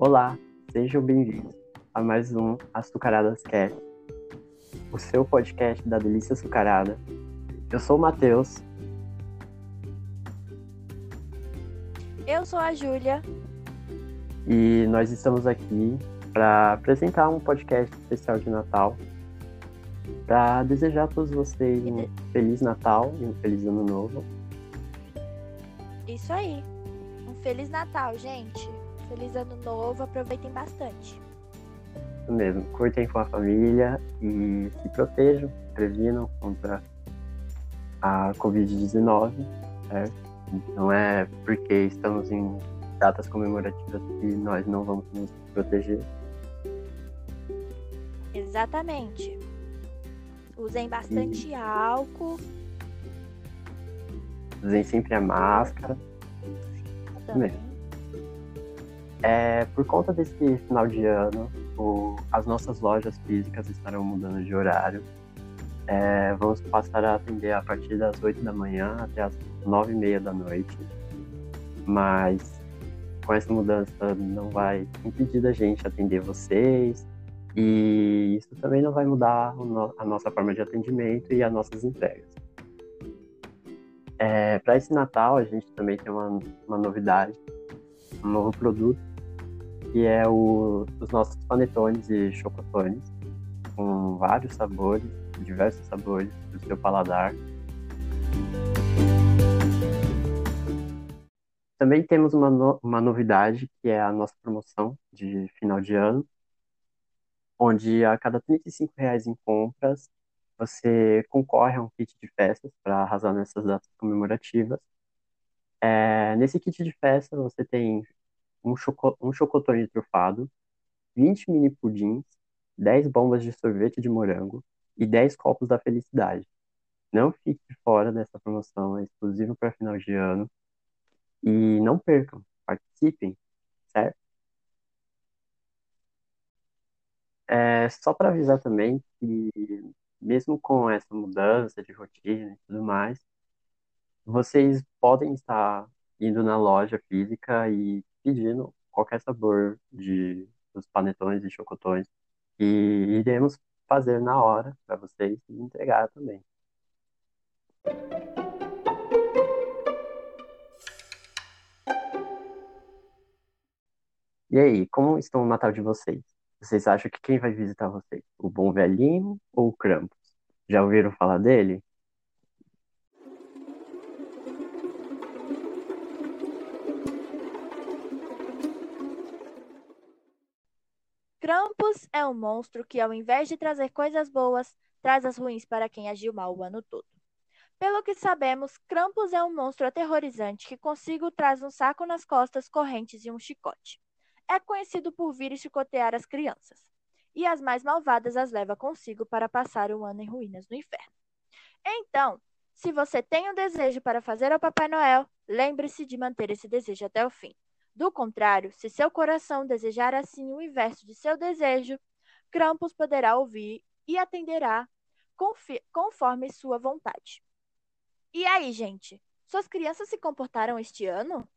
Olá, sejam bem-vindos a mais um Açucaradas Cast, o seu podcast da Delícia Açucarada. Eu sou o Matheus. Eu sou a Júlia. E nós estamos aqui para apresentar um podcast especial de Natal, para desejar a todos vocês um Feliz Natal e um Feliz Ano Novo. Isso aí. Um Feliz Natal, gente. Feliz Ano Novo. Aproveitem bastante. Isso mesmo. Curtem com a família e se protejam, previnam contra a Covid-19, certo? Não é porque estamos em datas comemorativas que nós não vamos nos proteger. Exatamente. Usem bastante e... álcool. Usem sempre a máscara. Também. É, por conta desse final de ano, o, as nossas lojas físicas estarão mudando de horário. É, vamos passar a atender a partir das 8 da manhã até as 9 e meia da noite. Mas com essa mudança não vai impedir da gente atender vocês. E isso também não vai mudar a nossa forma de atendimento e as nossas entregas. É, Para esse Natal, a gente também tem uma, uma novidade, um novo produto, que é o, os nossos panetones e chocotones, com vários sabores, diversos sabores do seu paladar. Também temos uma, no, uma novidade, que é a nossa promoção de final de ano, onde a cada 35 reais em compras, você concorre a um kit de festas para arrasar nessas datas comemorativas. É, nesse kit de festa você tem um, choco, um chocotone trufado, 20 mini pudins, 10 bombas de sorvete de morango e 10 copos da felicidade. Não fique fora dessa promoção, é exclusivo para final de ano. E não percam, participem, certo? É, só para avisar também que mesmo com essa mudança de rotina e tudo mais, vocês podem estar indo na loja física e pedindo qualquer sabor de dos panetones e chocotões e iremos fazer na hora para vocês e entregar também. E aí, como estão o Natal de vocês? Vocês acham que quem vai visitar vocês? O Bom Velhinho ou o Krampus? Já ouviram falar dele? Krampus é um monstro que, ao invés de trazer coisas boas, traz as ruins para quem agiu mal o ano todo. Pelo que sabemos, Krampus é um monstro aterrorizante que consigo traz um saco nas costas, correntes e um chicote é conhecido por vir e chicotear as crianças, e as mais malvadas as leva consigo para passar o ano em ruínas no inferno. Então, se você tem um desejo para fazer ao Papai Noel, lembre-se de manter esse desejo até o fim. Do contrário, se seu coração desejar assim o inverso de seu desejo, Krampus poderá ouvir e atenderá conforme sua vontade. E aí, gente? Suas crianças se comportaram este ano?